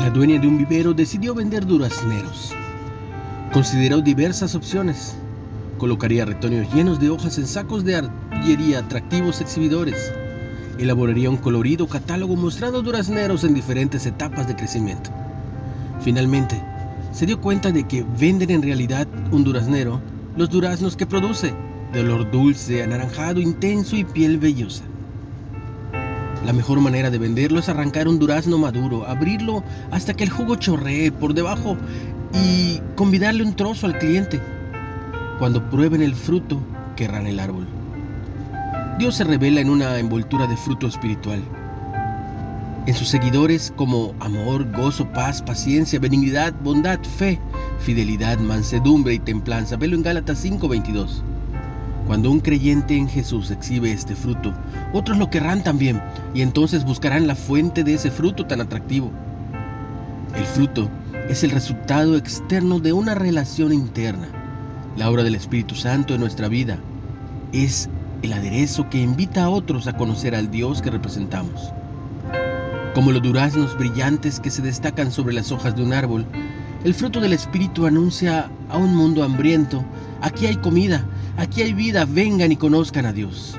La dueña de un vivero decidió vender durazneros. Consideró diversas opciones. Colocaría retoños llenos de hojas en sacos de artillería atractivos exhibidores. Elaboraría un colorido catálogo mostrando durazneros en diferentes etapas de crecimiento. Finalmente, se dio cuenta de que venden en realidad un duraznero los duraznos que produce, de olor dulce, anaranjado, intenso y piel vellosa. La mejor manera de venderlo es arrancar un durazno maduro, abrirlo hasta que el jugo chorree por debajo y convidarle un trozo al cliente. Cuando prueben el fruto, querrán el árbol. Dios se revela en una envoltura de fruto espiritual. En sus seguidores como amor, gozo, paz, paciencia, benignidad, bondad, fe, fidelidad, mansedumbre y templanza. Velo en Gálatas 5:22. Cuando un creyente en Jesús exhibe este fruto, otros lo querrán también y entonces buscarán la fuente de ese fruto tan atractivo. El fruto es el resultado externo de una relación interna. La obra del Espíritu Santo en nuestra vida es el aderezo que invita a otros a conocer al Dios que representamos. Como los duraznos brillantes que se destacan sobre las hojas de un árbol, el fruto del Espíritu anuncia a un mundo hambriento, aquí hay comida, aquí hay vida, vengan y conozcan a Dios.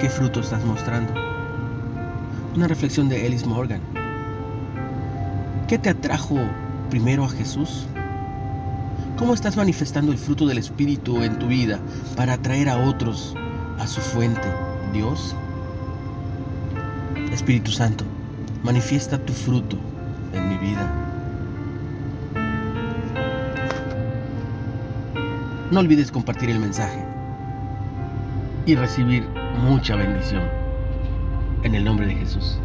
¿Qué fruto estás mostrando? Una reflexión de Ellis Morgan. ¿Qué te atrajo primero a Jesús? ¿Cómo estás manifestando el fruto del Espíritu en tu vida para atraer a otros a su fuente, Dios? Espíritu Santo, manifiesta tu fruto en mi vida. No olvides compartir el mensaje y recibir mucha bendición. En el nombre de Jesús.